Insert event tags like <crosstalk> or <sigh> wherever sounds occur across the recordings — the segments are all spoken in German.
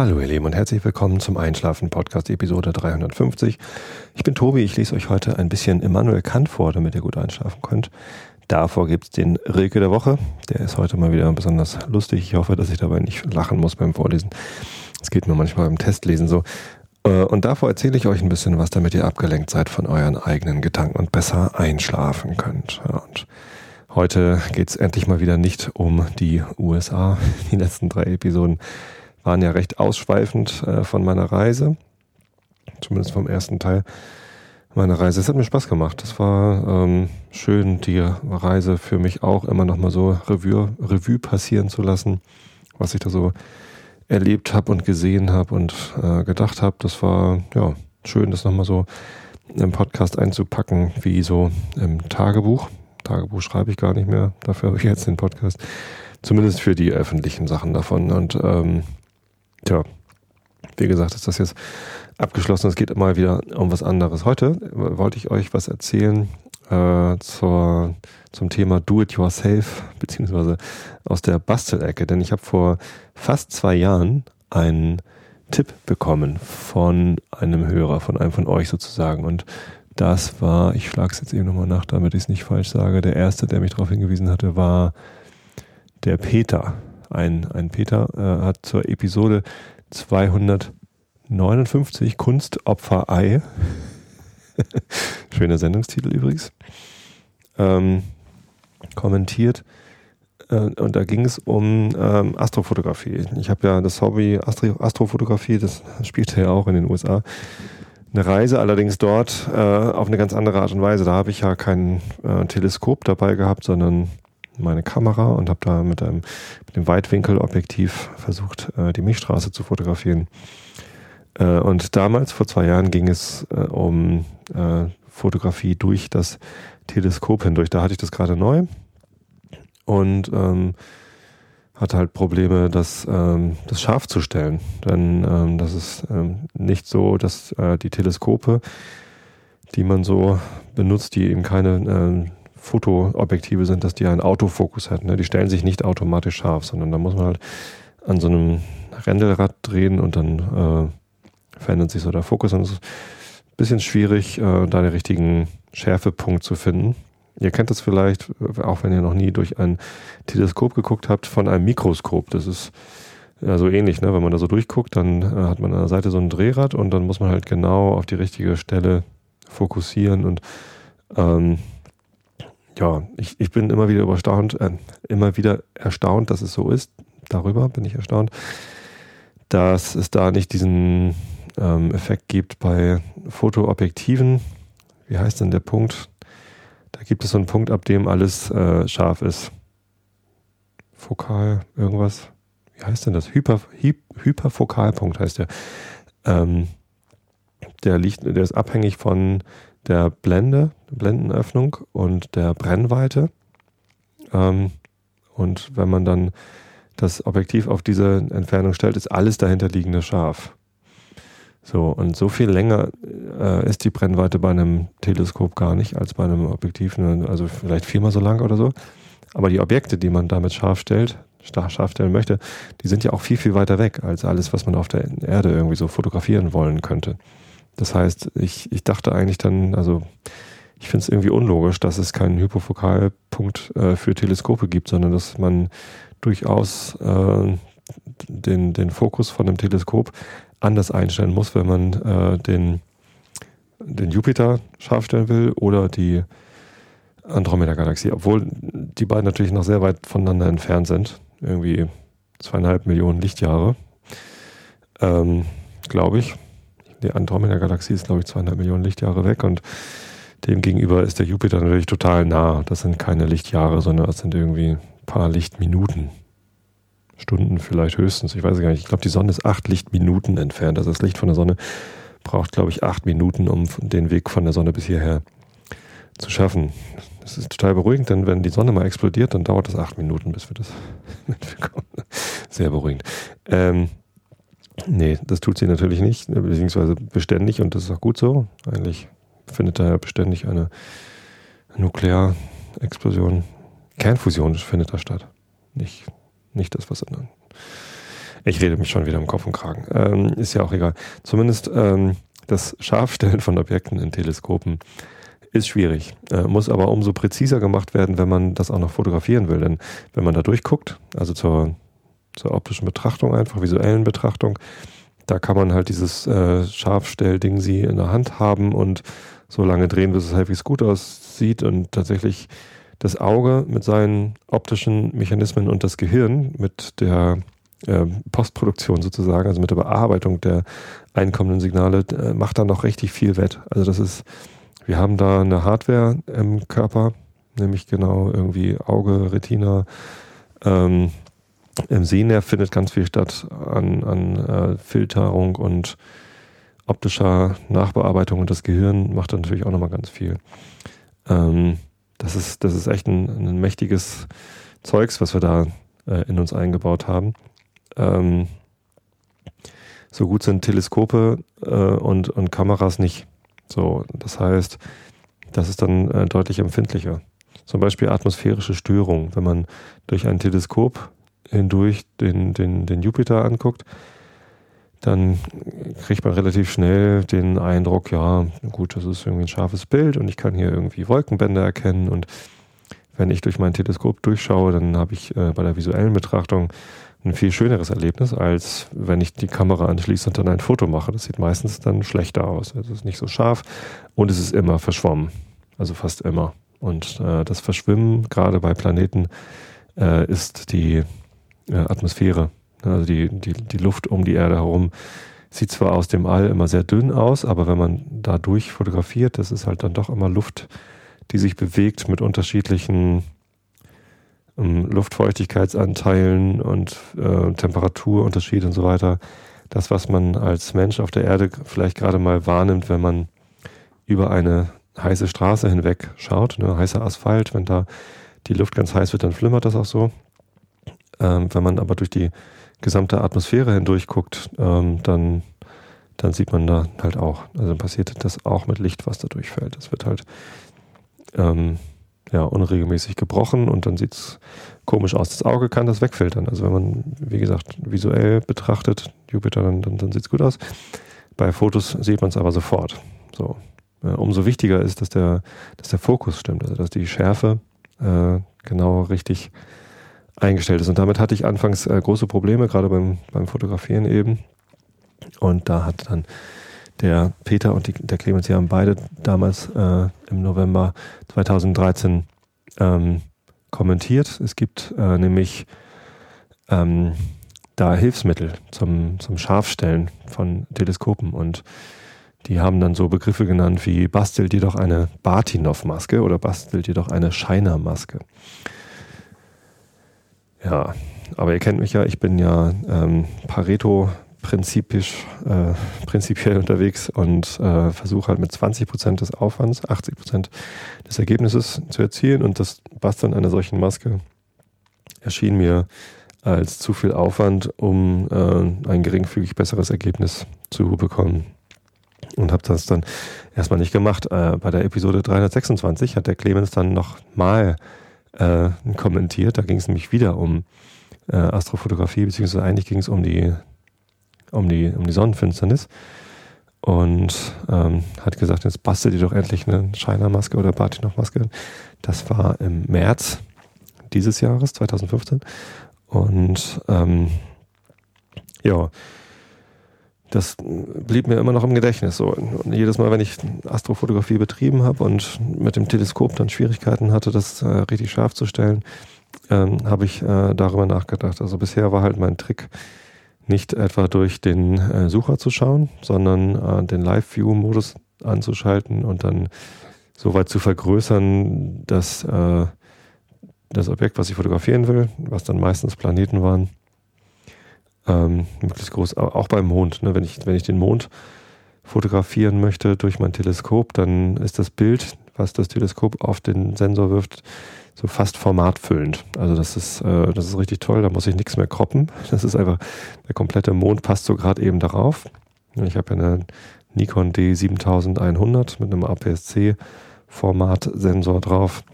Hallo ihr Lieben und herzlich willkommen zum Einschlafen Podcast Episode 350. Ich bin Tobi, ich lese euch heute ein bisschen Immanuel Kant vor, damit ihr gut einschlafen könnt. Davor gibt es den Rilke der Woche. Der ist heute mal wieder besonders lustig. Ich hoffe, dass ich dabei nicht lachen muss beim Vorlesen. Es geht mir manchmal beim Testlesen so. Äh, und davor erzähle ich euch ein bisschen was, damit ihr abgelenkt seid von euren eigenen Gedanken und besser einschlafen könnt. Und heute geht es endlich mal wieder nicht um die USA. <laughs> Die letzten drei Episoden waren ja recht ausschweifend äh, von meiner Reise. Zumindest vom ersten Teil meiner Reise. Es hat mir Spaß gemacht. Es war ähm, schön, die Reise für mich auch immer nochmal so Revue, Revue passieren zu lassen, was ich da so erlebt habe und gesehen habe und äh, gedacht habe. Das war ja schön, das nochmal so im Podcast einzupacken, wie so im Tagebuch. Tagebuch schreibe ich gar nicht mehr, dafür habe ich jetzt den Podcast. Zumindest für die öffentlichen Sachen davon. Und ähm, Tja, wie gesagt, ist das jetzt abgeschlossen. Es geht mal wieder um was anderes. Heute wollte ich euch was erzählen äh, zur, zum Thema Do-it-yourself, <laughs> beziehungsweise aus der Bastelecke. Denn ich habe vor fast zwei Jahren einen Tipp bekommen von einem Hörer, von einem von euch sozusagen. Und das war, ich schlage es jetzt eben nochmal nach, damit ich es nicht falsch sage, der erste, der mich darauf hingewiesen hatte, war der Peter ein, ein Peter äh, hat zur Episode 259 Kunstopferei, <laughs> schöner Sendungstitel übrigens, ähm, kommentiert. Äh, und da ging es um ähm, Astrofotografie. Ich habe ja das Hobby Astro Astrofotografie, das spielte ja auch in den USA. Eine Reise allerdings dort äh, auf eine ganz andere Art und Weise. Da habe ich ja kein äh, Teleskop dabei gehabt, sondern meine Kamera und habe da mit, einem, mit dem Weitwinkelobjektiv versucht, äh, die Milchstraße zu fotografieren. Äh, und damals, vor zwei Jahren, ging es äh, um äh, Fotografie durch das Teleskop hindurch. Da hatte ich das gerade neu und ähm, hatte halt Probleme, das, ähm, das scharf zu stellen. Denn ähm, das ist ähm, nicht so, dass äh, die Teleskope, die man so benutzt, die eben keine ähm, Fotoobjektive sind, dass die einen Autofokus hat. Ne? Die stellen sich nicht automatisch scharf, sondern da muss man halt an so einem Rändelrad drehen und dann äh, verändert sich so der Fokus. Und es ist ein bisschen schwierig, äh, da den richtigen Schärfepunkt zu finden. Ihr kennt das vielleicht, auch wenn ihr noch nie durch ein Teleskop geguckt habt, von einem Mikroskop. Das ist ja so ähnlich, ne? Wenn man da so durchguckt, dann äh, hat man an der Seite so ein Drehrad und dann muss man halt genau auf die richtige Stelle fokussieren und ähm, ja, ich, ich bin immer wieder überstaunt, äh, immer wieder erstaunt, dass es so ist. Darüber bin ich erstaunt, dass es da nicht diesen ähm, Effekt gibt bei Fotoobjektiven. Wie heißt denn der Punkt? Da gibt es so einen Punkt, ab dem alles äh, scharf ist. Fokal, irgendwas. Wie heißt denn das? Hyper, Hy Hyperfokalpunkt heißt der. Ähm, der liegt, der ist abhängig von der Blende, Blendenöffnung und der Brennweite. Ähm, und wenn man dann das Objektiv auf diese Entfernung stellt, ist alles dahinterliegende scharf. So, und so viel länger äh, ist die Brennweite bei einem Teleskop gar nicht als bei einem Objektiv, ne, also vielleicht viermal so lang oder so. Aber die Objekte, die man damit scharf stellt, scharf stellen möchte, die sind ja auch viel, viel weiter weg als alles, was man auf der Erde irgendwie so fotografieren wollen könnte. Das heißt, ich, ich dachte eigentlich dann, also ich finde es irgendwie unlogisch, dass es keinen Hypofokalpunkt äh, für Teleskope gibt, sondern dass man durchaus äh, den, den Fokus von einem Teleskop anders einstellen muss, wenn man äh, den, den Jupiter scharf stellen will oder die Andromeda-Galaxie, obwohl die beiden natürlich noch sehr weit voneinander entfernt sind. Irgendwie zweieinhalb Millionen Lichtjahre, ähm, glaube ich die Andromeda-Galaxie ist, glaube ich, 200 Millionen Lichtjahre weg und dem gegenüber ist der Jupiter natürlich total nah. Das sind keine Lichtjahre, sondern das sind irgendwie ein paar Lichtminuten. Stunden vielleicht höchstens. Ich weiß gar nicht. Ich glaube, die Sonne ist acht Lichtminuten entfernt. Also das Licht von der Sonne braucht, glaube ich, acht Minuten, um den Weg von der Sonne bis hierher zu schaffen. Das ist total beruhigend, denn wenn die Sonne mal explodiert, dann dauert das acht Minuten, bis wir das <laughs> mitbekommen. Sehr beruhigend. Ähm, Nee, das tut sie natürlich nicht, beziehungsweise beständig und das ist auch gut so. Eigentlich findet da ja beständig eine Nuklearexplosion, Kernfusion findet da statt. Nicht, nicht das, was anderen. Ich rede mich schon wieder im Kopf und Kragen. Ähm, ist ja auch egal. Zumindest ähm, das Scharfstellen von Objekten in Teleskopen ist schwierig, äh, muss aber umso präziser gemacht werden, wenn man das auch noch fotografieren will. Denn wenn man da durchguckt, also zur, zur optischen Betrachtung einfach, visuellen Betrachtung, da kann man halt dieses äh, Scharfstellding sie in der Hand haben und so lange drehen, bis es halbwegs gut aussieht und tatsächlich das Auge mit seinen optischen Mechanismen und das Gehirn mit der äh, Postproduktion sozusagen, also mit der Bearbeitung der einkommenden Signale, äh, macht da noch richtig viel wett. Also das ist, wir haben da eine Hardware im Körper, nämlich genau irgendwie Auge, Retina, ähm, im Sehnerv findet ganz viel statt an, an äh, Filterung und optischer Nachbearbeitung und das Gehirn macht da natürlich auch nochmal ganz viel. Ähm, das, ist, das ist echt ein, ein mächtiges Zeugs, was wir da äh, in uns eingebaut haben. Ähm, so gut sind Teleskope äh, und, und Kameras nicht. So, das heißt, das ist dann äh, deutlich empfindlicher. Zum Beispiel atmosphärische Störungen. Wenn man durch ein Teleskop hindurch den, den, den Jupiter anguckt, dann kriegt man relativ schnell den Eindruck, ja, gut, das ist irgendwie ein scharfes Bild und ich kann hier irgendwie Wolkenbänder erkennen und wenn ich durch mein Teleskop durchschaue, dann habe ich äh, bei der visuellen Betrachtung ein viel schöneres Erlebnis, als wenn ich die Kamera anschließe und dann ein Foto mache. Das sieht meistens dann schlechter aus. Es ist nicht so scharf und es ist immer verschwommen. Also fast immer. Und äh, das Verschwimmen, gerade bei Planeten, äh, ist die äh, Atmosphäre. Also die, die, die Luft um die Erde herum sieht zwar aus dem All immer sehr dünn aus, aber wenn man da durch fotografiert, das ist halt dann doch immer Luft, die sich bewegt mit unterschiedlichen ähm, Luftfeuchtigkeitsanteilen und äh, Temperaturunterschied und so weiter. Das, was man als Mensch auf der Erde vielleicht gerade mal wahrnimmt, wenn man über eine heiße Straße hinweg schaut, ne, heißer Asphalt, wenn da die Luft ganz heiß wird, dann flimmert das auch so. Ähm, wenn man aber durch die gesamte Atmosphäre hindurch guckt, ähm, dann, dann sieht man da halt auch, also passiert das auch mit Licht, was da durchfällt. Das wird halt ähm, ja, unregelmäßig gebrochen und dann sieht es komisch aus. Das Auge kann das wegfiltern. Also wenn man, wie gesagt, visuell betrachtet, Jupiter, dann, dann, dann sieht es gut aus. Bei Fotos sieht man es aber sofort. So. Ja, umso wichtiger ist, dass der, dass der Fokus stimmt, also dass die Schärfe äh, genau richtig eingestellt ist. Und damit hatte ich anfangs äh, große Probleme, gerade beim, beim Fotografieren eben. Und da hat dann der Peter und die, der Clemens, die haben beide damals äh, im November 2013 ähm, kommentiert. Es gibt äh, nämlich ähm, da Hilfsmittel zum, zum Scharfstellen von Teleskopen und die haben dann so Begriffe genannt wie bastel dir doch eine Bartinov-Maske oder bastel dir doch eine Scheiner-Maske. Ja, aber ihr kennt mich ja, ich bin ja ähm, Pareto prinzipisch, äh, prinzipiell unterwegs und äh, versuche halt mit 20 Prozent des Aufwands 80 Prozent des Ergebnisses zu erzielen und das Basteln einer solchen Maske erschien mir als zu viel Aufwand, um äh, ein geringfügig besseres Ergebnis zu bekommen. Und habe das dann erstmal nicht gemacht. Äh, bei der Episode 326 hat der Clemens dann nochmal äh, kommentiert. Da ging es nämlich wieder um äh, Astrofotografie, beziehungsweise eigentlich ging es um die, um, die, um die Sonnenfinsternis. Und ähm, hat gesagt, jetzt bastel dir doch endlich eine Shiner-Maske oder Bartinov-Maske. Das war im März dieses Jahres, 2015. Und ähm, ja, das blieb mir immer noch im Gedächtnis. So. Und jedes Mal, wenn ich Astrofotografie betrieben habe und mit dem Teleskop dann Schwierigkeiten hatte, das äh, richtig scharf zu stellen, ähm, habe ich äh, darüber nachgedacht. Also bisher war halt mein Trick, nicht etwa durch den äh, Sucher zu schauen, sondern äh, den Live-View-Modus anzuschalten und dann so weit zu vergrößern, dass äh, das Objekt, was ich fotografieren will, was dann meistens Planeten waren, ähm, möglichst groß, auch beim Mond. Ne? Wenn, ich, wenn ich den Mond fotografieren möchte durch mein Teleskop, dann ist das Bild, was das Teleskop auf den Sensor wirft, so fast formatfüllend. Also das ist, äh, das ist richtig toll, da muss ich nichts mehr kroppen. <laughs> Das ist einfach, der komplette Mond passt so gerade eben darauf. Ich habe ja eine Nikon D7100 mit einem APS-C Formatsensor drauf.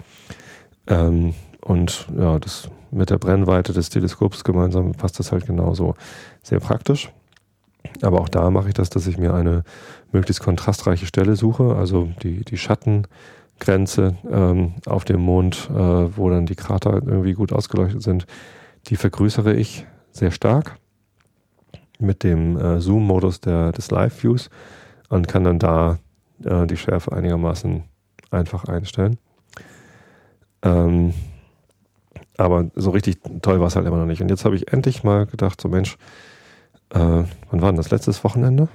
Ähm, und ja, das mit der Brennweite des Teleskops gemeinsam passt das halt genauso sehr praktisch. Aber auch da mache ich das, dass ich mir eine möglichst kontrastreiche Stelle suche, also die, die Schattengrenze ähm, auf dem Mond, äh, wo dann die Krater irgendwie gut ausgeleuchtet sind, die vergrößere ich sehr stark mit dem äh, Zoom-Modus des Live-Views und kann dann da äh, die Schärfe einigermaßen einfach einstellen. Ähm, aber so richtig toll war es halt immer noch nicht. Und jetzt habe ich endlich mal gedacht, so Mensch, äh, wann war denn das? Letztes Wochenende?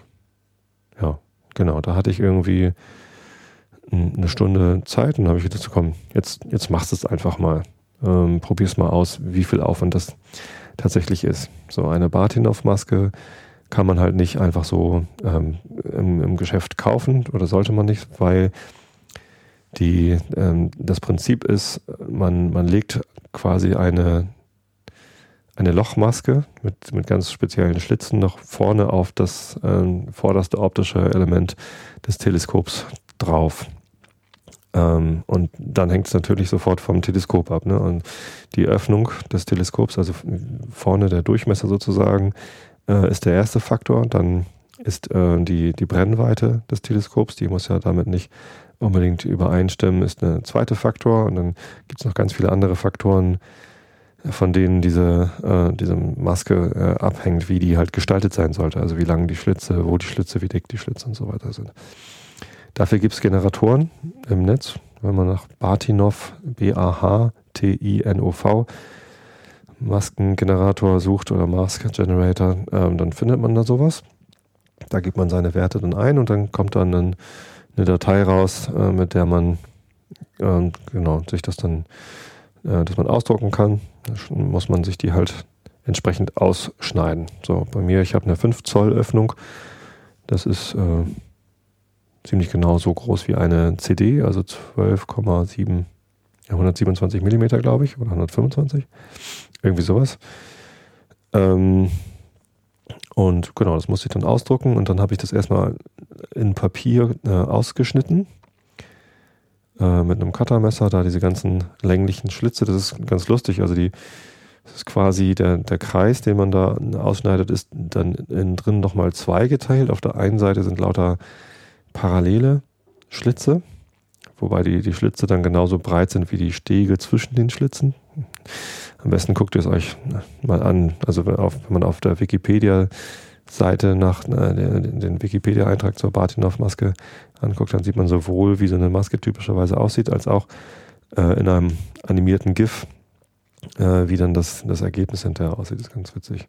Ja, genau. Da hatte ich irgendwie eine Stunde Zeit und habe ich gedacht, komm, jetzt, jetzt machst du es einfach mal. Ähm, probier's mal aus, wie viel Aufwand das tatsächlich ist. So eine Bartinov-Maske kann man halt nicht einfach so ähm, im, im, Geschäft kaufen oder sollte man nicht, weil die, ähm, das Prinzip ist, man, man legt quasi eine, eine Lochmaske mit, mit ganz speziellen Schlitzen noch vorne auf das äh, vorderste optische Element des Teleskops drauf. Ähm, und dann hängt es natürlich sofort vom Teleskop ab. Ne? Und die Öffnung des Teleskops, also vorne der Durchmesser sozusagen, äh, ist der erste Faktor. Dann ist äh, die, die Brennweite des Teleskops, die muss ja damit nicht unbedingt übereinstimmen, ist ein zweiter Faktor. Und dann gibt es noch ganz viele andere Faktoren, von denen diese, äh, diese Maske äh, abhängt, wie die halt gestaltet sein sollte. Also wie lang die Schlitze, wo die Schlitze, wie dick die Schlitze und so weiter sind. Dafür gibt es Generatoren im Netz. Wenn man nach Bartinov, B-A-H-T-I-N-O-V, Maskengenerator sucht oder Mask Generator, ähm, dann findet man da sowas. Da gibt man seine Werte dann ein und dann kommt dann ein eine Datei raus, äh, mit der man äh, genau sich das dann, äh, dass man ausdrucken kann. Da muss man sich die halt entsprechend ausschneiden. So, bei mir, ich habe eine 5 Zoll Öffnung. Das ist äh, ziemlich genau so groß wie eine CD, also 12,7, 127 Millimeter, glaube ich, oder 125. Irgendwie sowas. Ähm, und genau, das musste ich dann ausdrucken und dann habe ich das erstmal in Papier äh, ausgeschnitten äh, mit einem Cuttermesser, da diese ganzen länglichen Schlitze, das ist ganz lustig. Also die, das ist quasi der, der Kreis, den man da ausschneidet, ist dann innen drin nochmal zweigeteilt. Auf der einen Seite sind lauter parallele Schlitze, wobei die, die Schlitze dann genauso breit sind wie die Stege zwischen den Schlitzen. Am besten guckt ihr es euch mal an. Also wenn, auf, wenn man auf der Wikipedia-Seite nach äh, den, den Wikipedia-Eintrag zur Bartinov-Maske anguckt, dann sieht man sowohl, wie so eine Maske typischerweise aussieht, als auch äh, in einem animierten GIF, äh, wie dann das, das Ergebnis hinterher aussieht. Das ist ganz witzig.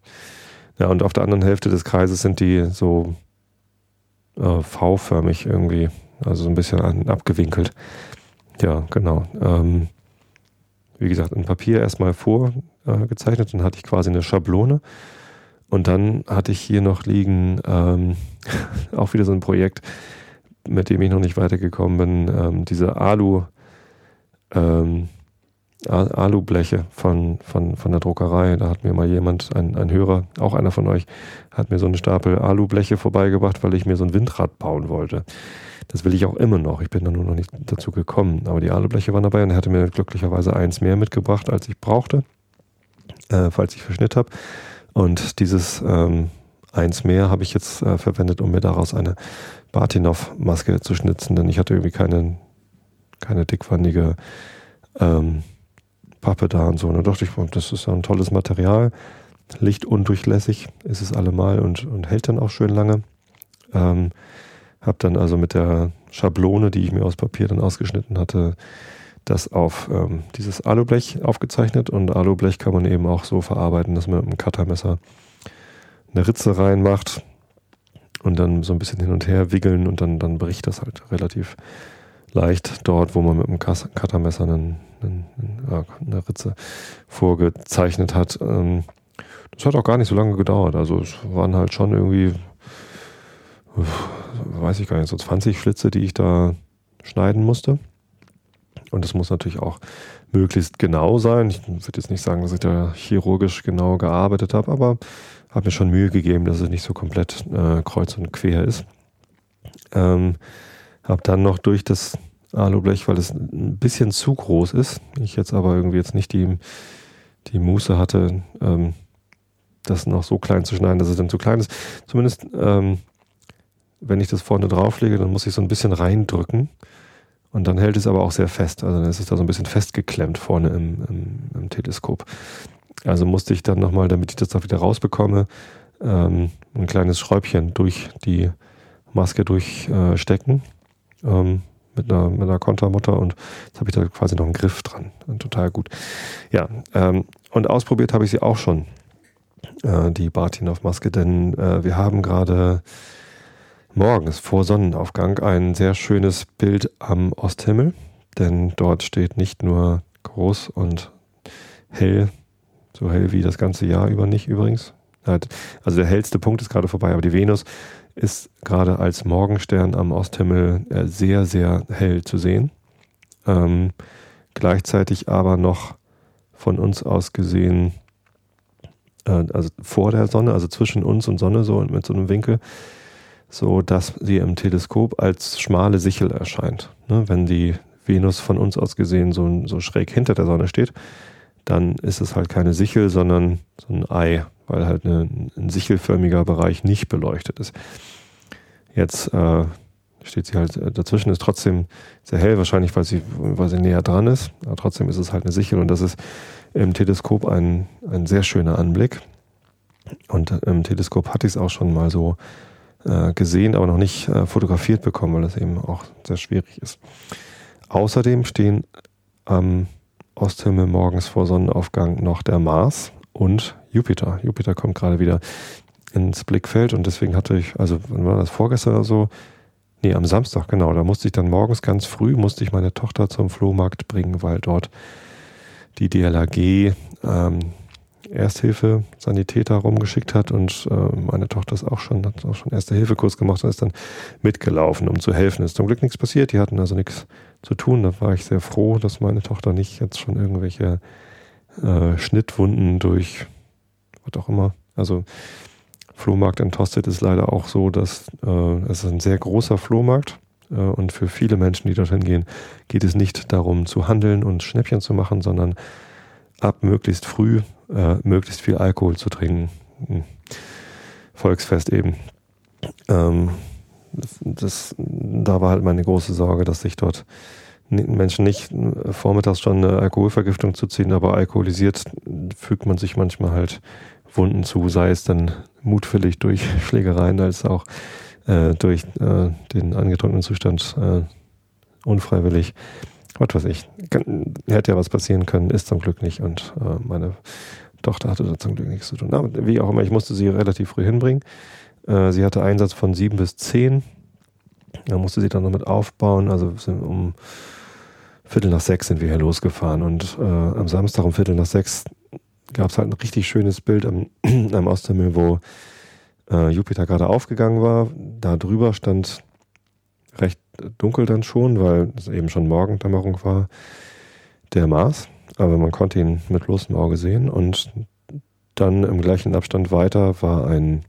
Ja, und auf der anderen Hälfte des Kreises sind die so äh, V-förmig irgendwie, also so ein bisschen an, abgewinkelt. Ja, genau. Ähm, wie gesagt, in Papier erstmal vorgezeichnet. Dann hatte ich quasi eine Schablone. Und dann hatte ich hier noch liegen, ähm, <laughs> auch wieder so ein Projekt, mit dem ich noch nicht weitergekommen bin, ähm, diese Alu, ähm, Alubleche von, von, von der Druckerei. Da hat mir mal jemand, ein, ein Hörer, auch einer von euch, hat mir so einen Stapel Alubleche vorbeigebracht, weil ich mir so ein Windrad bauen wollte. Das will ich auch immer noch. Ich bin da nur noch nicht dazu gekommen. Aber die Alubleche waren dabei und er hatte mir glücklicherweise eins mehr mitgebracht, als ich brauchte, äh, falls ich verschnitt habe. Und dieses ähm, eins mehr habe ich jetzt äh, verwendet, um mir daraus eine Bartinov-Maske zu schnitzen, denn ich hatte irgendwie keine, keine dickwandige ähm, Pappe da und so. Und da dachte ich, das ist ein tolles Material. Lichtundurchlässig ist es allemal und, und hält dann auch schön lange. Ähm, habe dann also mit der Schablone, die ich mir aus Papier dann ausgeschnitten hatte, das auf ähm, dieses Alublech aufgezeichnet. Und Alublech kann man eben auch so verarbeiten, dass man mit einem Cuttermesser eine Ritze reinmacht und dann so ein bisschen hin und her wickeln und dann, dann bricht das halt relativ leicht dort, wo man mit einem Cuttermesser einen, einen, eine Ritze vorgezeichnet hat. Ähm, das hat auch gar nicht so lange gedauert. Also es waren halt schon irgendwie weiß ich gar nicht, so 20 Schlitze, die ich da schneiden musste. Und das muss natürlich auch möglichst genau sein. Ich würde jetzt nicht sagen, dass ich da chirurgisch genau gearbeitet habe, aber habe mir schon Mühe gegeben, dass es nicht so komplett äh, kreuz und quer ist. Ähm, habe dann noch durch das Alublech, weil es ein bisschen zu groß ist. Ich jetzt aber irgendwie jetzt nicht die, die Muße hatte, ähm, das noch so klein zu schneiden, dass es dann zu klein ist. Zumindest, ähm, wenn ich das vorne drauflege, dann muss ich so ein bisschen reindrücken. Und dann hält es aber auch sehr fest. Also dann ist es da so ein bisschen festgeklemmt vorne im, im, im Teleskop. Also musste ich dann nochmal, damit ich das da wieder rausbekomme, ähm, ein kleines Schräubchen durch die Maske durchstecken. Äh, ähm, mit einer, mit einer Kontermutter und jetzt habe ich da quasi noch einen Griff dran. Total gut. Ja, ähm, und ausprobiert habe ich sie auch schon, äh, die Bartinov-Maske, denn äh, wir haben gerade morgens vor Sonnenaufgang ein sehr schönes Bild am Osthimmel, denn dort steht nicht nur groß und hell, so hell wie das ganze Jahr über nicht übrigens. Also der hellste Punkt ist gerade vorbei, aber die Venus ist gerade als Morgenstern am Osthimmel äh, sehr, sehr hell zu sehen. Ähm, gleichzeitig aber noch von uns aus gesehen, äh, also vor der Sonne, also zwischen uns und Sonne, so mit so einem Winkel, so dass sie im Teleskop als schmale Sichel erscheint. Ne? Wenn die Venus von uns aus gesehen so, so schräg hinter der Sonne steht, dann ist es halt keine Sichel, sondern so ein Ei, weil halt eine, ein sichelförmiger Bereich nicht beleuchtet ist. Jetzt äh, steht sie halt dazwischen, ist trotzdem sehr hell, wahrscheinlich weil sie, weil sie näher dran ist, aber trotzdem ist es halt eine Sichel und das ist im Teleskop ein, ein sehr schöner Anblick. Und im Teleskop hatte ich es auch schon mal so äh, gesehen, aber noch nicht äh, fotografiert bekommen, weil das eben auch sehr schwierig ist. Außerdem stehen am Osthimmel morgens vor Sonnenaufgang noch der Mars und Jupiter. Jupiter kommt gerade wieder ins Blickfeld und deswegen hatte ich, also wann war das vorgestern oder so? Nee, am Samstag, genau. Da musste ich dann morgens ganz früh, musste ich meine Tochter zum Flohmarkt bringen, weil dort die DLAG ähm, Ersthilfe Sanitäter rumgeschickt hat und äh, meine Tochter ist auch schon, hat auch schon Erste-Hilfe-Kurs gemacht und ist dann mitgelaufen, um zu helfen. Ist zum Glück nichts passiert, die hatten also nichts zu tun. Da war ich sehr froh, dass meine Tochter nicht jetzt schon irgendwelche äh, Schnittwunden durch was auch immer. Also Flohmarkt in Tosted ist leider auch so, dass äh, es ein sehr großer Flohmarkt äh, und für viele Menschen, die dorthin gehen, geht es nicht darum zu handeln und Schnäppchen zu machen, sondern ab möglichst früh äh, möglichst viel Alkohol zu trinken. Hm. Volksfest eben. Ähm, das, da war halt meine große Sorge, dass sich dort Menschen nicht vormittags schon eine Alkoholvergiftung zu ziehen, aber alkoholisiert fügt man sich manchmal halt Wunden zu, sei es dann mutwillig durch <laughs> Schlägereien als auch äh, durch äh, den angetrunkenen Zustand äh, unfreiwillig. Was weiß ich. Kann, hätte ja was passieren können, ist zum Glück nicht und äh, meine Tochter hatte da zum Glück nichts zu tun. Aber wie auch immer, ich musste sie relativ früh hinbringen. Äh, sie hatte Einsatz von sieben bis zehn. Da musste sie dann noch mit aufbauen. Also um Viertel nach sechs sind wir hier losgefahren und äh, am Samstag um Viertel nach sechs gab es halt ein richtig schönes Bild am, <clears throat> am Osthimmel, wo äh, Jupiter gerade aufgegangen war. Da drüber stand recht dunkel dann schon, weil es eben schon Morgendämmerung war, der Mars. Aber man konnte ihn mit bloßem Auge sehen. Und dann im gleichen Abstand weiter war ein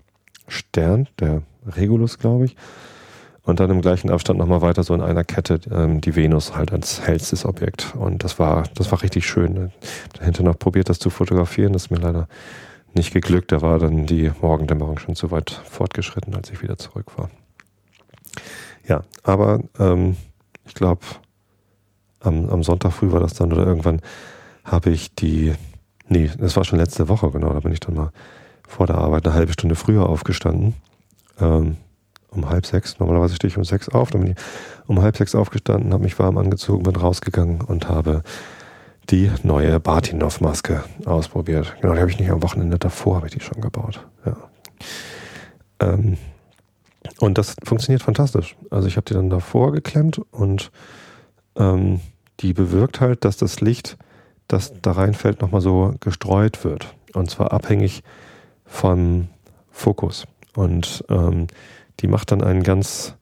Stern, der Regulus, glaube ich. Und dann im gleichen Abstand nochmal weiter so in einer Kette ähm, die Venus halt als hellstes Objekt. Und das war, das war richtig schön. Dahinter noch probiert, das zu fotografieren. Das ist mir leider nicht geglückt. Da war dann die Morgendämmerung schon zu weit fortgeschritten, als ich wieder zurück war. Ja, aber ähm, ich glaube, am, am Sonntag früh war das dann oder irgendwann habe ich die, nee, das war schon letzte Woche, genau, da bin ich dann mal vor der Arbeit eine halbe Stunde früher aufgestanden. Ähm, um halb sechs. Normalerweise stehe ich um sechs auf. Dann bin ich um halb sechs aufgestanden, habe mich warm angezogen, bin rausgegangen und habe die neue Bartinov-Maske ausprobiert. Genau, die habe ich nicht am Wochenende davor, habe ich die schon gebaut. Ja. Ähm, und das funktioniert fantastisch. Also ich habe die dann davor geklemmt und ähm, die bewirkt halt, dass das Licht, das da reinfällt, nochmal so gestreut wird. Und zwar abhängig vom Fokus. Und ähm, die macht dann ein ganz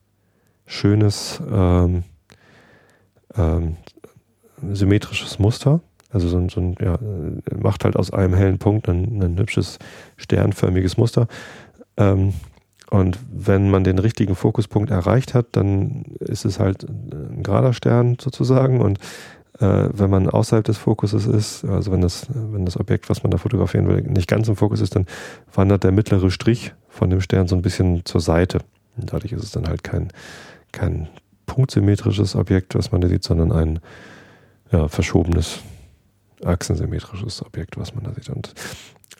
schönes ähm, ähm, symmetrisches Muster. Also so ein, so ein, ja, macht halt aus einem hellen Punkt ein, ein hübsches sternförmiges Muster. Ähm, Und wenn man den richtigen Fokuspunkt erreicht hat, dann ist es halt ein gerader Stern sozusagen. Und äh, wenn man außerhalb des Fokuses ist, also wenn das, wenn das Objekt, was man da fotografieren will, nicht ganz im Fokus ist, dann wandert der mittlere Strich von dem Stern so ein bisschen zur Seite. Und dadurch ist es dann halt kein, kein punktsymmetrisches Objekt, was man da sieht, sondern ein ja, verschobenes, achsensymmetrisches Objekt, was man da sieht. Und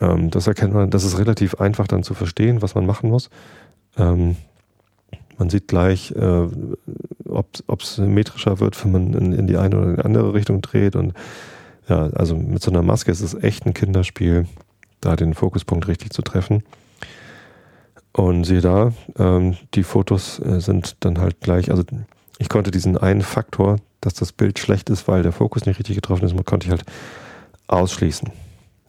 ähm, das erkennt man, das ist relativ einfach dann zu verstehen, was man machen muss. Ähm, man sieht gleich, äh, ob es symmetrischer wird, wenn man in, in, die eine oder in die andere Richtung dreht. Und ja, also mit so einer Maske ist es echt ein Kinderspiel, da den Fokuspunkt richtig zu treffen. Und siehe da, ähm, die Fotos äh, sind dann halt gleich, also ich konnte diesen einen Faktor, dass das Bild schlecht ist, weil der Fokus nicht richtig getroffen ist, konnte ich halt ausschließen.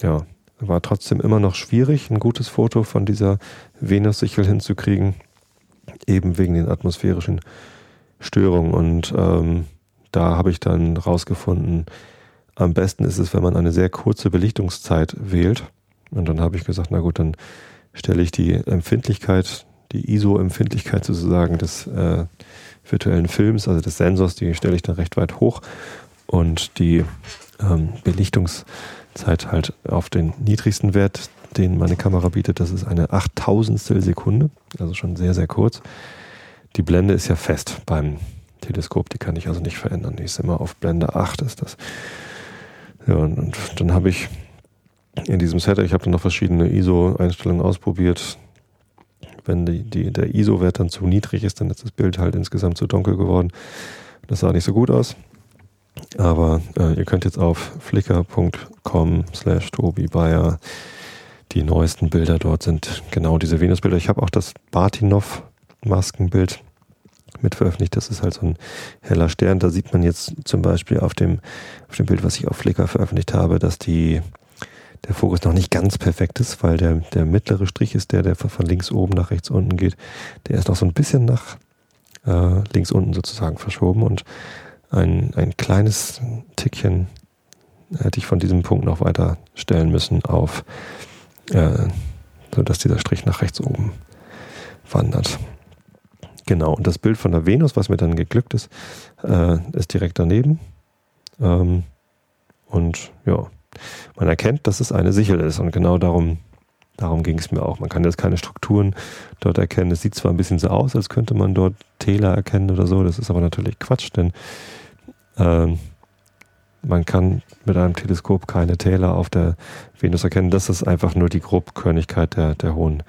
Ja, war trotzdem immer noch schwierig, ein gutes Foto von dieser Venussichel hinzukriegen, eben wegen den atmosphärischen Störungen. Und ähm, da habe ich dann rausgefunden, am besten ist es, wenn man eine sehr kurze Belichtungszeit wählt. Und dann habe ich gesagt, na gut, dann stelle ich die Empfindlichkeit, die ISO-Empfindlichkeit sozusagen des äh, virtuellen Films, also des Sensors, die stelle ich dann recht weit hoch und die ähm, Belichtungszeit halt auf den niedrigsten Wert, den meine Kamera bietet, das ist eine Achttausendstel Sekunde, also schon sehr, sehr kurz. Die Blende ist ja fest beim Teleskop, die kann ich also nicht verändern. Die ist immer auf Blende 8 ist das. Ja, und, und dann habe ich in diesem Set, ich habe dann noch verschiedene ISO-Einstellungen ausprobiert. Wenn die, die, der ISO-Wert dann zu niedrig ist, dann ist das Bild halt insgesamt zu dunkel geworden. Das sah nicht so gut aus. Aber äh, ihr könnt jetzt auf flickr.com slash Tobi Bayer die neuesten Bilder dort sind genau diese Venusbilder. Ich habe auch das Bartinov-Maskenbild mit veröffentlicht. Das ist halt so ein heller Stern. Da sieht man jetzt zum Beispiel auf dem, auf dem Bild, was ich auf Flickr veröffentlicht habe, dass die der Fokus noch nicht ganz perfekt ist, weil der, der mittlere Strich ist der, der von links oben nach rechts unten geht. Der ist noch so ein bisschen nach äh, links unten sozusagen verschoben und ein, ein kleines Tickchen hätte ich von diesem Punkt noch weiter stellen müssen auf, äh, sodass dieser Strich nach rechts oben wandert. Genau, und das Bild von der Venus, was mir dann geglückt ist, äh, ist direkt daneben. Ähm, und ja, man erkennt, dass es eine Sichel ist. Und genau darum, darum ging es mir auch. Man kann jetzt keine Strukturen dort erkennen. Es sieht zwar ein bisschen so aus, als könnte man dort Täler erkennen oder so. Das ist aber natürlich Quatsch, denn ähm, man kann mit einem Teleskop keine Täler auf der Venus erkennen. Das ist einfach nur die Grobkörnigkeit der, der hohen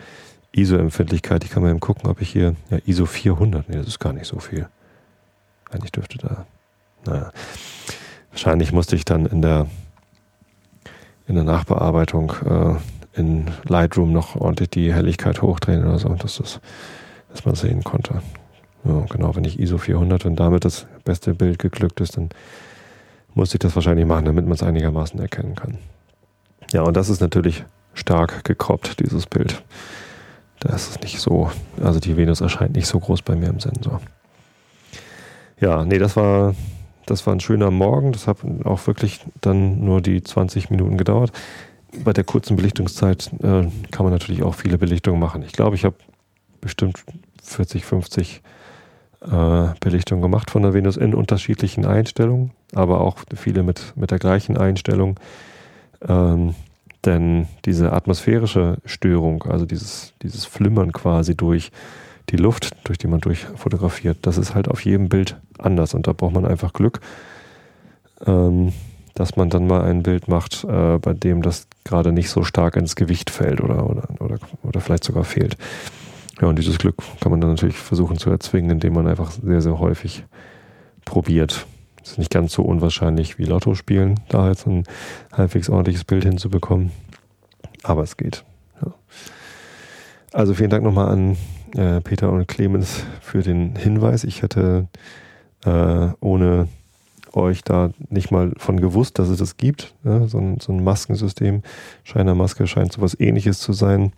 ISO-Empfindlichkeit. Ich kann mal eben gucken, ob ich hier, ja, ISO 400, nee, das ist gar nicht so viel. Eigentlich dürfte da, naja. Wahrscheinlich musste ich dann in der in der Nachbearbeitung äh, in Lightroom noch ordentlich die Helligkeit hochdrehen oder so, dass, das, dass man sehen konnte. Ja, genau, wenn ich ISO 400 und damit das beste Bild geglückt ist, dann muss ich das wahrscheinlich machen, damit man es einigermaßen erkennen kann. Ja, und das ist natürlich stark gekroppt, dieses Bild. Da ist nicht so, also die Venus erscheint nicht so groß bei mir im Sensor. Ja, nee, das war das war ein schöner Morgen. Das hat auch wirklich dann nur die 20 Minuten gedauert. Bei der kurzen Belichtungszeit äh, kann man natürlich auch viele Belichtungen machen. Ich glaube, ich habe bestimmt 40, 50 äh, Belichtungen gemacht von der Venus in unterschiedlichen Einstellungen, aber auch viele mit, mit der gleichen Einstellung. Ähm, denn diese atmosphärische Störung, also dieses, dieses Flimmern quasi durch die Luft, durch die man durchfotografiert, das ist halt auf jedem Bild anders und da braucht man einfach Glück, ähm, dass man dann mal ein Bild macht, äh, bei dem das gerade nicht so stark ins Gewicht fällt oder, oder, oder, oder vielleicht sogar fehlt. Ja, und dieses Glück kann man dann natürlich versuchen zu erzwingen, indem man einfach sehr, sehr häufig probiert. Ist nicht ganz so unwahrscheinlich wie Lotto spielen, da jetzt ein halbwegs ordentliches Bild hinzubekommen. Aber es geht. Ja. Also vielen Dank nochmal an äh, Peter und Clemens für den Hinweis. Ich hätte äh, ohne euch da nicht mal von gewusst, dass es das gibt. Ja, so, ein, so ein Maskensystem. Scheiner Maske scheint so was ähnliches zu sein.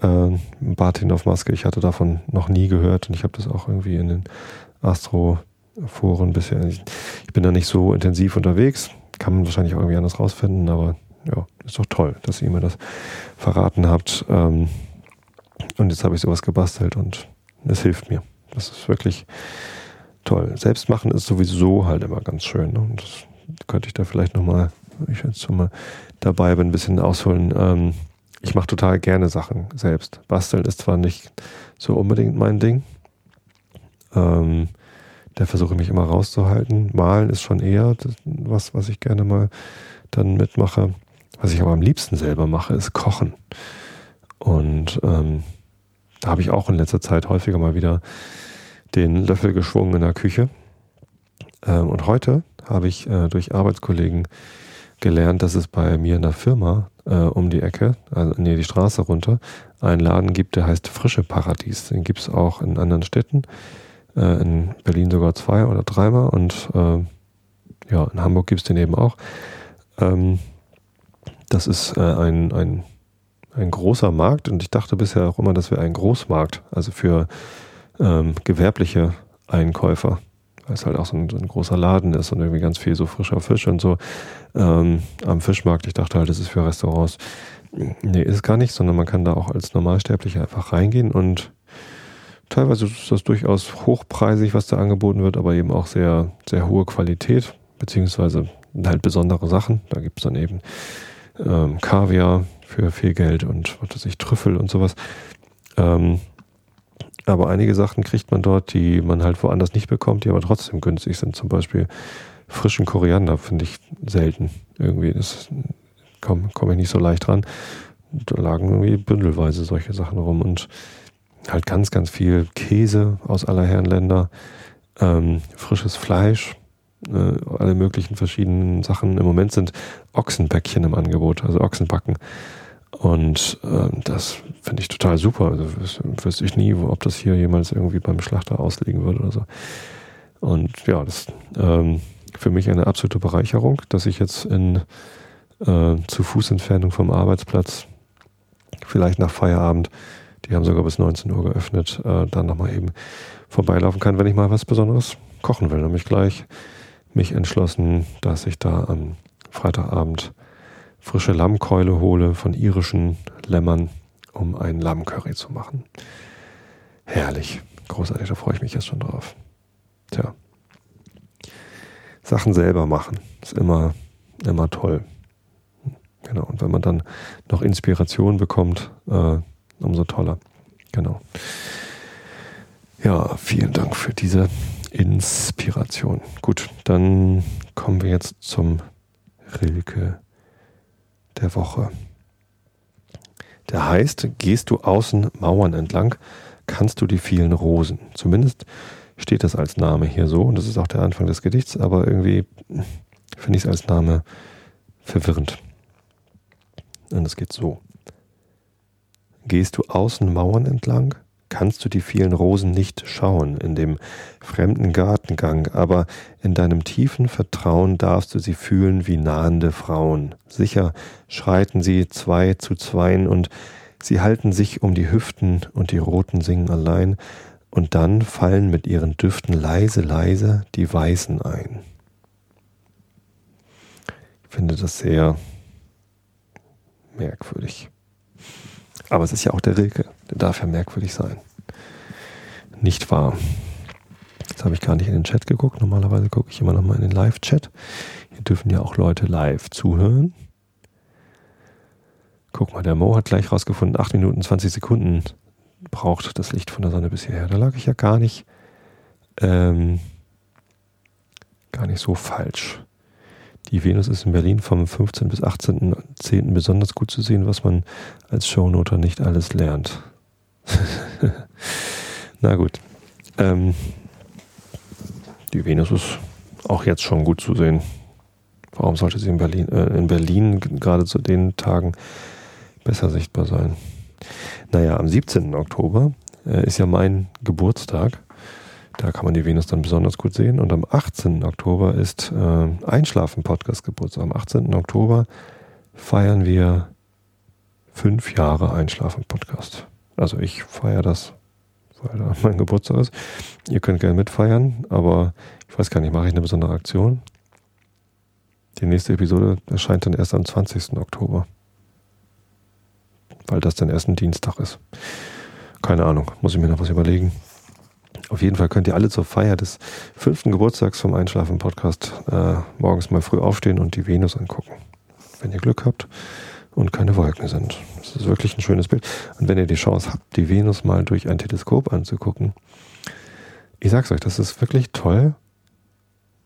Äh, Bartinov Maske, ich hatte davon noch nie gehört und ich habe das auch irgendwie in den Astro-Foren bisher. Ich, bin da nicht so intensiv unterwegs. Kann man wahrscheinlich auch irgendwie anders rausfinden, aber ja, ist doch toll, dass ihr mir das verraten habt. Ähm, Und jetzt habe ich sowas gebastelt und es hilft mir. Das ist wirklich toll. Selbst machen ist sowieso halt immer ganz schön. Ne? Und das könnte ich da vielleicht nochmal, ich jetzt schon mal dabei bin, ein bisschen ausholen. Ähm, ich mache total gerne Sachen selbst. Basteln ist zwar nicht so unbedingt mein Ding. Ähm, da versuche ich mich immer rauszuhalten. Malen ist schon eher was, was ich gerne mal dann mitmache. Was ich aber am liebsten selber mache, ist Kochen. Und ähm, da habe ich auch in letzter Zeit häufiger mal wieder den Löffel geschwungen in der Küche. Ähm, und heute habe ich äh, durch Arbeitskollegen gelernt, dass es bei mir in der Firma äh, um die Ecke, also nee, die Straße runter, einen Laden gibt, der heißt Frische Paradies. Den gibt es auch in anderen Städten. Äh, in Berlin sogar zwei oder dreimal und äh, ja, in Hamburg gibt es den eben auch. Ähm, das ist äh, ein, ein, ein großer Markt und ich dachte bisher auch immer, das wäre ein Großmarkt, also für ähm, gewerbliche Einkäufer, weil es halt auch so ein, so ein, großer Laden ist und irgendwie ganz viel so frischer Fisch und so ähm, am Fischmarkt. Ich dachte halt, das ist für Restaurants. Nee, ist gar nicht, sondern man kann da auch als Normalsterblicher einfach reingehen und teilweise ist das durchaus hochpreisig, was da angeboten wird, aber eben auch sehr, sehr hohe Qualität, beziehungsweise halt besondere Sachen. Da gibt es dann eben ähm, Kaviar für viel Geld und was weiß ich, Trüffel und sowas. Ähm, aber einige Sachen kriegt man dort, die man halt woanders nicht bekommt, die aber trotzdem günstig sind. Zum Beispiel frischen Koriander finde ich selten. Irgendwie, das komme komm ich nicht so leicht ran. Da lagen irgendwie bündelweise solche Sachen rum und halt ganz, ganz viel Käse aus aller Herren Länder, ähm, frisches Fleisch, äh, alle möglichen verschiedenen Sachen. Im Moment sind Ochsenbäckchen im Angebot, also Ochsenbacken. Und äh, das finde ich total super. Also wüsste ich nie, ob das hier jemals irgendwie beim Schlachter ausliegen würde oder so. Und ja, das ist ähm, für mich eine absolute Bereicherung, dass ich jetzt in äh, zu Fußentfernung vom Arbeitsplatz, vielleicht nach Feierabend, die haben sogar bis 19 Uhr geöffnet, äh, dann nochmal eben vorbeilaufen kann, wenn ich mal was Besonderes kochen will. Nämlich gleich mich entschlossen, dass ich da am Freitagabend frische Lammkeule hole von irischen Lämmern, um einen Lammcurry zu machen. Herrlich, großartig, da freue ich mich jetzt schon drauf. Tja. Sachen selber machen ist immer, immer toll. Genau, und wenn man dann noch Inspiration bekommt, äh, umso toller. Genau. Ja, vielen Dank für diese Inspiration. Gut, dann kommen wir jetzt zum Rilke der Woche. Der heißt, gehst du außen Mauern entlang, kannst du die vielen Rosen. Zumindest steht das als Name hier so und das ist auch der Anfang des Gedichts, aber irgendwie finde ich es als Name verwirrend. Und es geht so. Gehst du außen Mauern entlang, kannst du die vielen Rosen nicht schauen in dem fremden Gartengang, aber in deinem tiefen Vertrauen darfst du sie fühlen wie nahende Frauen. Sicher schreiten sie zwei zu zweien und sie halten sich um die Hüften und die Roten singen allein, und dann fallen mit ihren Düften leise, leise die Weißen ein. Ich finde das sehr merkwürdig. Aber es ist ja auch der Rilke, der darf ja merkwürdig sein. Nicht wahr? Jetzt habe ich gar nicht in den Chat geguckt. Normalerweise gucke ich immer noch mal in den Live-Chat. Hier dürfen ja auch Leute live zuhören. Guck mal, der Mo hat gleich rausgefunden, 8 Minuten 20 Sekunden braucht das Licht von der Sonne bis hierher. Da lag ich ja gar nicht, ähm, gar nicht so falsch. Die Venus ist in Berlin vom 15. bis 18.10. besonders gut zu sehen, was man als Shownoter nicht alles lernt. <laughs> Na gut. Ähm, die Venus ist auch jetzt schon gut zu sehen. Warum sollte sie in Berlin, äh, in Berlin gerade zu den Tagen besser sichtbar sein? Naja, am 17. Oktober äh, ist ja mein Geburtstag. Da kann man die Venus dann besonders gut sehen. Und am 18. Oktober ist äh, Einschlafen-Podcast-Geburtstag. Am 18. Oktober feiern wir fünf Jahre Einschlafen-Podcast. Also ich feiere das, weil da mein Geburtstag ist. Ihr könnt gerne mitfeiern, aber ich weiß gar nicht, mache ich eine besondere Aktion? Die nächste Episode erscheint dann erst am 20. Oktober. Weil das dann erst ein Dienstag ist. keine Ahnung, muss ich mir noch was überlegen. Auf jeden Fall könnt ihr alle zur Feier des fünften Geburtstags vom Einschlafen-Podcast äh, morgens mal früh aufstehen und die Venus angucken. Wenn ihr Glück habt und keine Wolken sind. Das ist wirklich ein schönes Bild. Und wenn ihr die Chance habt, die Venus mal durch ein Teleskop anzugucken, ich sag's euch, das ist wirklich toll.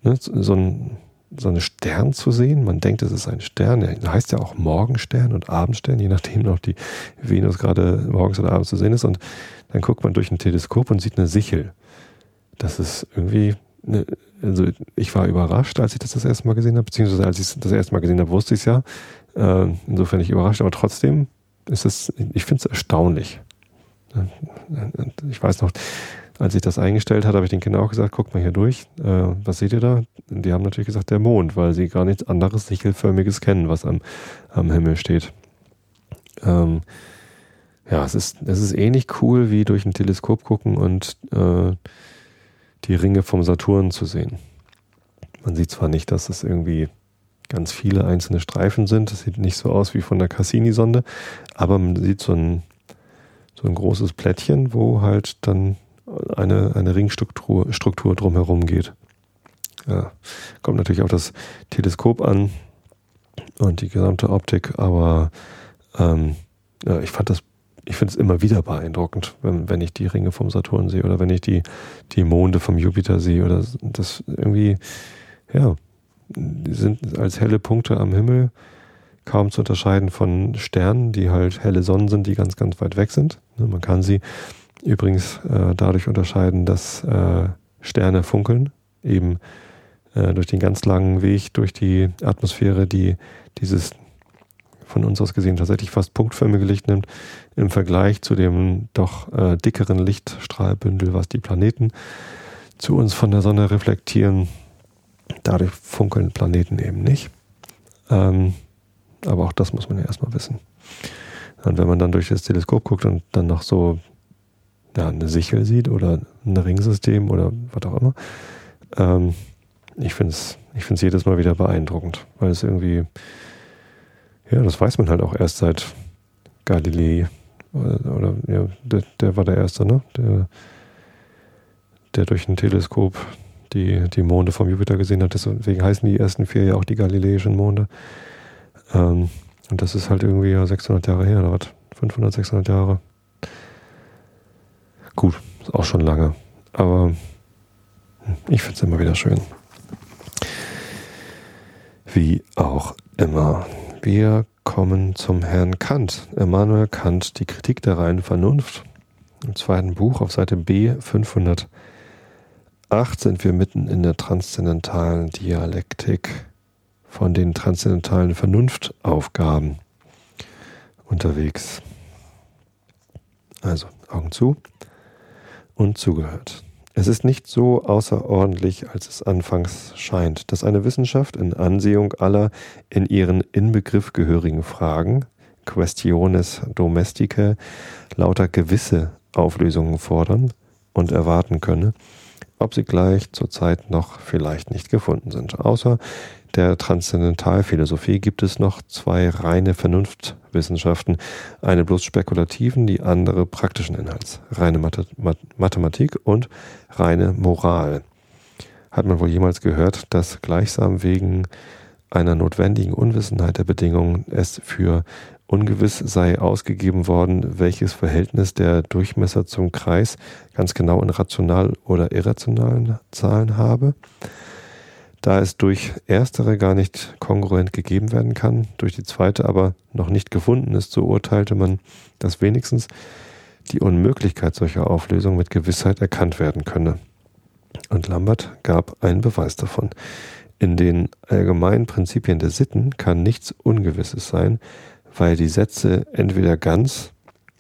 Ne? So, ein, so einen Stern zu sehen. Man denkt, es ist ein Stern. Der heißt ja auch Morgenstern und Abendstern, je nachdem noch die Venus gerade morgens oder abends zu sehen ist. Und dann guckt man durch ein Teleskop und sieht eine Sichel. Das ist irgendwie, eine, also ich war überrascht, als ich das das erste Mal gesehen habe, beziehungsweise als ich das erste Mal gesehen habe, wusste ich es ja. Äh, insofern nicht überrascht, aber trotzdem ist es, ich finde es erstaunlich. Ich weiß noch, als ich das eingestellt hatte, habe ich den Kindern auch gesagt, guckt mal hier durch, äh, was seht ihr da? Die haben natürlich gesagt, der Mond, weil sie gar nichts anderes Sichelförmiges kennen, was am, am Himmel steht. Ähm, ja, es ist, es ist ähnlich cool wie durch ein Teleskop gucken und äh, die Ringe vom Saturn zu sehen. Man sieht zwar nicht, dass es irgendwie ganz viele einzelne Streifen sind, das sieht nicht so aus wie von der Cassini-Sonde, aber man sieht so ein, so ein großes Plättchen, wo halt dann eine, eine Ringstruktur Struktur drumherum geht. Ja, kommt natürlich auf das Teleskop an und die gesamte Optik, aber ähm, ja, ich fand das ich finde es immer wieder beeindruckend, wenn, wenn ich die Ringe vom Saturn sehe oder wenn ich die, die Monde vom Jupiter sehe oder das irgendwie, ja, die sind als helle Punkte am Himmel kaum zu unterscheiden von Sternen, die halt helle Sonnen sind, die ganz, ganz weit weg sind. Ne, man kann sie übrigens äh, dadurch unterscheiden, dass äh, Sterne funkeln, eben äh, durch den ganz langen Weg durch die Atmosphäre, die dieses von uns aus gesehen tatsächlich fast punktförmige Licht nimmt, im Vergleich zu dem doch äh, dickeren Lichtstrahlbündel, was die Planeten zu uns von der Sonne reflektieren. Dadurch funkeln Planeten eben nicht. Ähm, aber auch das muss man ja erstmal wissen. Und wenn man dann durch das Teleskop guckt und dann noch so ja, eine Sichel sieht oder ein Ringsystem oder was auch immer, ähm, ich finde es ich find's jedes Mal wieder beeindruckend, weil es irgendwie ja, das weiß man halt auch erst seit Galilei. Oder, oder ja, der, der, war der Erste, ne? Der, der durch ein Teleskop die, die Monde vom Jupiter gesehen hat. Deswegen heißen die ersten vier ja auch die galileischen Monde. Ähm, und das ist halt irgendwie ja 600 Jahre her, oder was? 500, 600 Jahre. Gut, ist auch schon lange. Aber ich finde es immer wieder schön. Wie auch immer. Wir kommen zum Herrn Kant, Immanuel Kant, die Kritik der reinen Vernunft. Im zweiten Buch auf Seite B 508 sind wir mitten in der transzendentalen Dialektik von den transzendentalen Vernunftaufgaben unterwegs. Also Augen zu und zugehört. Es ist nicht so außerordentlich, als es anfangs scheint, dass eine Wissenschaft in Ansehung aller in ihren Inbegriff gehörigen Fragen, Questiones domesticae, lauter gewisse Auflösungen fordern und erwarten könne, ob sie gleich zur Zeit noch vielleicht nicht gefunden sind. Außer der Transzendentalphilosophie gibt es noch zwei reine Vernunftwissenschaften, eine bloß spekulativen, die andere praktischen Inhalts, reine Mathematik und reine Moral. Hat man wohl jemals gehört, dass gleichsam wegen einer notwendigen Unwissenheit der Bedingungen es für ungewiss sei ausgegeben worden, welches Verhältnis der Durchmesser zum Kreis ganz genau in rational oder irrationalen Zahlen habe? Da es durch erstere gar nicht kongruent gegeben werden kann, durch die zweite aber noch nicht gefunden ist, so urteilte man, dass wenigstens die Unmöglichkeit solcher Auflösung mit Gewissheit erkannt werden könne. Und Lambert gab einen Beweis davon. In den allgemeinen Prinzipien der Sitten kann nichts Ungewisses sein, weil die Sätze entweder ganz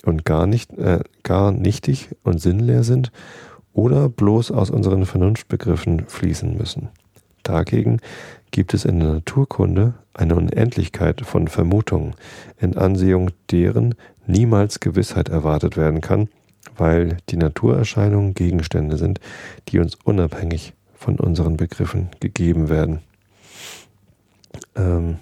und gar nicht, äh, gar nichtig und sinnleer sind oder bloß aus unseren Vernunftbegriffen fließen müssen. Dagegen gibt es in der Naturkunde eine Unendlichkeit von Vermutungen, in Ansehung deren niemals Gewissheit erwartet werden kann, weil die Naturerscheinungen Gegenstände sind, die uns unabhängig von unseren Begriffen gegeben werden. Ähm,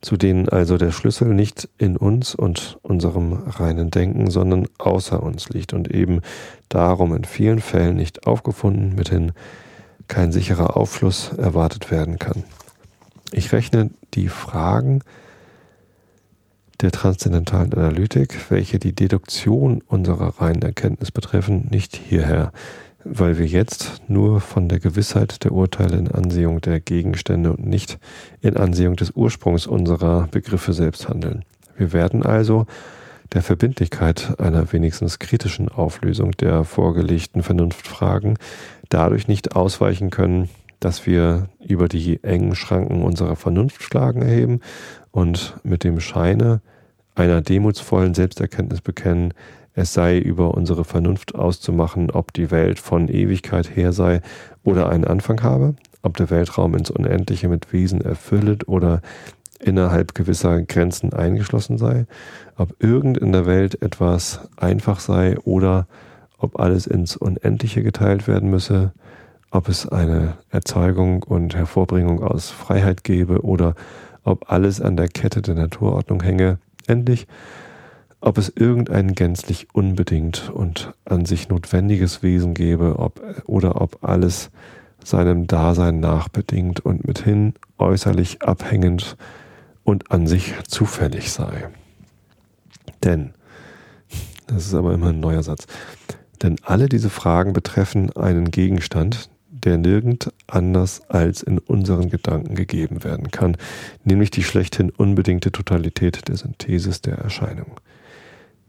zu denen also der Schlüssel nicht in uns und unserem reinen Denken, sondern außer uns liegt und eben darum in vielen Fällen nicht aufgefunden, mithin kein sicherer Aufschluss erwartet werden kann. Ich rechne die Fragen der transzendentalen Analytik, welche die Deduktion unserer reinen Erkenntnis betreffen, nicht hierher weil wir jetzt nur von der Gewissheit der Urteile in Ansehung der Gegenstände und nicht in Ansehung des Ursprungs unserer Begriffe selbst handeln. Wir werden also der Verbindlichkeit einer wenigstens kritischen Auflösung der vorgelegten Vernunftfragen dadurch nicht ausweichen können, dass wir über die engen Schranken unserer Vernunftschlagen erheben und mit dem Scheine einer demutsvollen Selbsterkenntnis bekennen, es sei über unsere Vernunft auszumachen, ob die Welt von Ewigkeit her sei oder einen Anfang habe, ob der Weltraum ins Unendliche mit Wesen erfüllet oder innerhalb gewisser Grenzen eingeschlossen sei, ob irgend in der Welt etwas einfach sei oder ob alles ins Unendliche geteilt werden müsse, ob es eine Erzeugung und Hervorbringung aus Freiheit gebe oder ob alles an der Kette der Naturordnung hänge. Endlich, ob es irgendein gänzlich unbedingt und an sich notwendiges Wesen gäbe, ob, oder ob alles seinem Dasein nachbedingt und mithin äußerlich abhängend und an sich zufällig sei. Denn, das ist aber immer ein neuer Satz, denn alle diese Fragen betreffen einen Gegenstand, der nirgend anders als in unseren Gedanken gegeben werden kann, nämlich die schlechthin unbedingte Totalität der Synthesis der Erscheinung.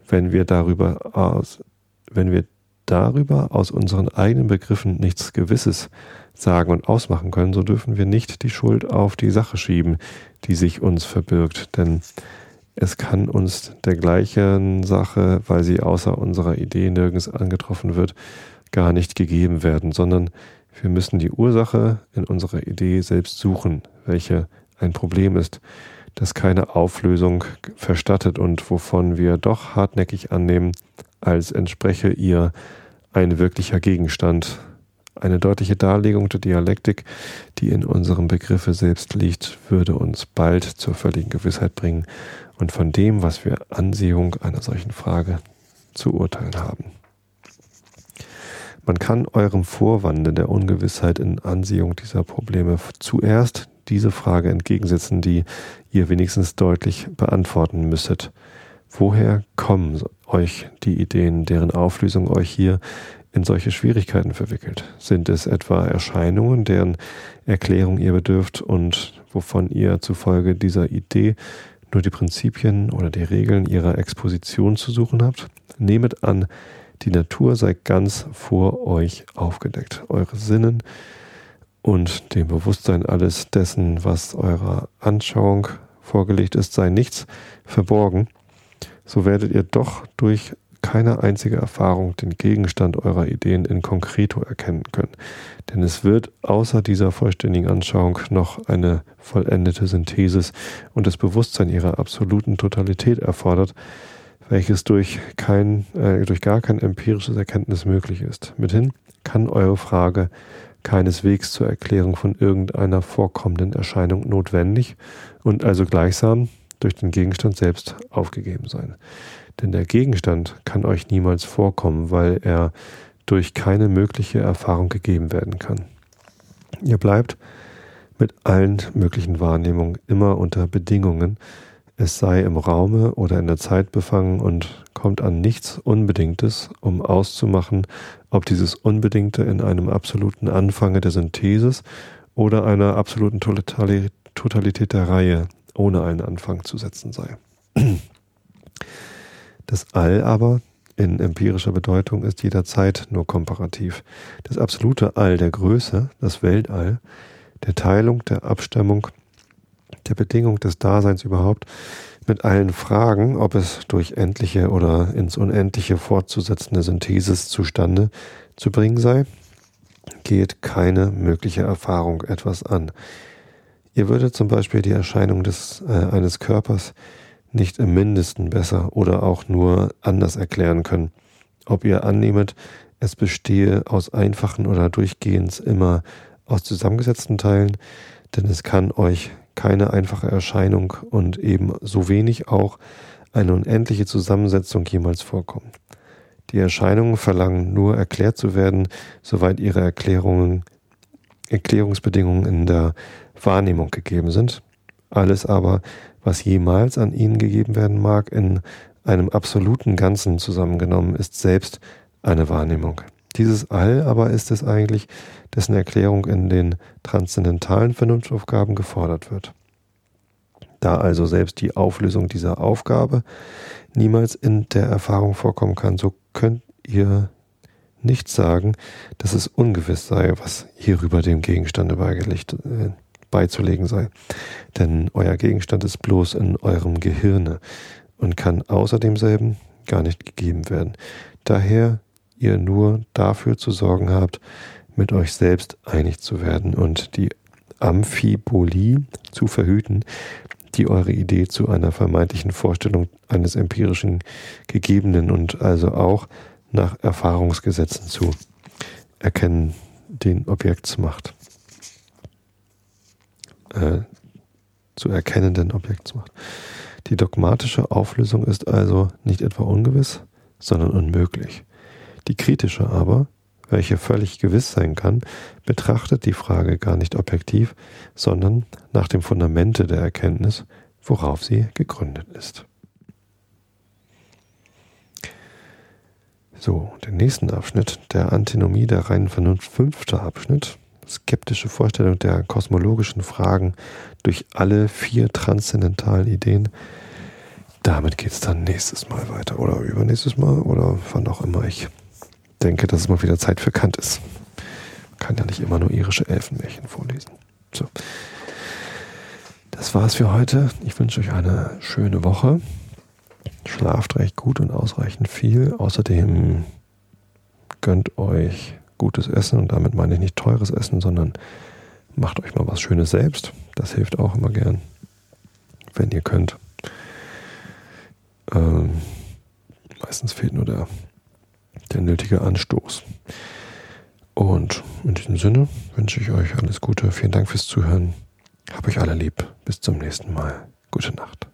Wenn wir darüber aus, wenn wir darüber aus unseren eigenen Begriffen nichts Gewisses sagen und ausmachen können, so dürfen wir nicht die Schuld auf die Sache schieben, die sich uns verbirgt, denn es kann uns der gleichen Sache, weil sie außer unserer Idee nirgends angetroffen wird, gar nicht gegeben werden, sondern wir müssen die Ursache in unserer Idee selbst suchen, welche ein Problem ist, das keine Auflösung verstattet und wovon wir doch hartnäckig annehmen, als entspreche ihr ein wirklicher Gegenstand. Eine deutliche Darlegung der Dialektik, die in unserem Begriffe selbst liegt, würde uns bald zur völligen Gewissheit bringen und von dem, was wir Ansehung einer solchen Frage zu urteilen haben. Man kann eurem Vorwande der Ungewissheit in Ansehung dieser Probleme zuerst diese Frage entgegensetzen, die ihr wenigstens deutlich beantworten müsstet. Woher kommen euch die Ideen, deren Auflösung euch hier in solche Schwierigkeiten verwickelt? Sind es etwa Erscheinungen, deren Erklärung ihr bedürft und wovon ihr zufolge dieser Idee nur die Prinzipien oder die Regeln ihrer Exposition zu suchen habt? Nehmet an, die Natur sei ganz vor euch aufgedeckt. Eure Sinnen und dem Bewusstsein alles dessen, was eurer Anschauung vorgelegt ist, sei nichts verborgen, so werdet ihr doch durch keine einzige Erfahrung den Gegenstand eurer Ideen in concreto erkennen können. Denn es wird außer dieser vollständigen Anschauung noch eine vollendete Synthesis und das Bewusstsein ihrer absoluten Totalität erfordert, welches durch, kein, äh, durch gar kein empirisches Erkenntnis möglich ist. Mithin kann eure Frage keineswegs zur Erklärung von irgendeiner vorkommenden Erscheinung notwendig und also gleichsam durch den Gegenstand selbst aufgegeben sein. Denn der Gegenstand kann euch niemals vorkommen, weil er durch keine mögliche Erfahrung gegeben werden kann. Ihr bleibt mit allen möglichen Wahrnehmungen immer unter Bedingungen, es sei im Raume oder in der Zeit befangen und kommt an nichts Unbedingtes, um auszumachen, ob dieses Unbedingte in einem absoluten Anfange der Synthesis oder einer absoluten Totalität der Reihe ohne einen Anfang zu setzen sei. Das All aber in empirischer Bedeutung ist jederzeit nur komparativ. Das absolute All der Größe, das Weltall, der Teilung, der Abstammung, der Bedingung des Daseins überhaupt, mit allen Fragen, ob es durch endliche oder ins Unendliche fortzusetzende Synthesis zustande zu bringen sei, geht keine mögliche Erfahrung etwas an. Ihr würdet zum Beispiel die Erscheinung des, äh, eines Körpers nicht im mindesten besser oder auch nur anders erklären können. Ob ihr annehmet, es bestehe aus einfachen oder durchgehends immer aus zusammengesetzten Teilen, denn es kann euch keine einfache Erscheinung und eben so wenig auch eine unendliche Zusammensetzung jemals vorkommen. Die Erscheinungen verlangen nur erklärt zu werden, soweit ihre Erklärungen, Erklärungsbedingungen in der Wahrnehmung gegeben sind. Alles aber, was jemals an ihnen gegeben werden mag, in einem absoluten Ganzen zusammengenommen, ist selbst eine Wahrnehmung. Dieses All aber ist es eigentlich, dessen Erklärung in den transzendentalen Vernunftaufgaben gefordert wird. Da also selbst die Auflösung dieser Aufgabe niemals in der Erfahrung vorkommen kann, so könnt ihr nicht sagen, dass es ungewiss sei, was hierüber dem Gegenstande beigelegt, äh, beizulegen sei. Denn euer Gegenstand ist bloß in eurem Gehirne und kann außer demselben gar nicht gegeben werden. Daher ihr nur dafür zu sorgen habt, mit euch selbst einig zu werden und die Amphibolie zu verhüten, die eure Idee zu einer vermeintlichen Vorstellung eines empirischen Gegebenen und also auch nach Erfahrungsgesetzen zu erkennen, den Objektsmacht. Äh, zu erkennenden Objektsmacht. Die dogmatische Auflösung ist also nicht etwa ungewiss, sondern unmöglich. Die kritische aber, welche völlig gewiss sein kann, betrachtet die Frage gar nicht objektiv, sondern nach dem Fundamente der Erkenntnis, worauf sie gegründet ist. So, den nächsten Abschnitt der Antinomie der reinen Vernunft, fünfter Abschnitt, skeptische Vorstellung der kosmologischen Fragen durch alle vier transzendentalen Ideen. Damit geht es dann nächstes Mal weiter oder übernächstes Mal oder wann auch immer ich denke, dass es mal wieder Zeit für Kant ist. Kann ja nicht immer nur irische Elfenmärchen vorlesen. So. Das war's für heute. Ich wünsche euch eine schöne Woche. Schlaft recht gut und ausreichend viel. Außerdem gönnt euch gutes Essen und damit meine ich nicht teures Essen, sondern macht euch mal was Schönes selbst. Das hilft auch immer gern, wenn ihr könnt. Ähm, meistens fehlt nur der der nötige Anstoß. Und in diesem Sinne wünsche ich euch alles Gute. Vielen Dank fürs Zuhören. Hab euch alle lieb. Bis zum nächsten Mal. Gute Nacht.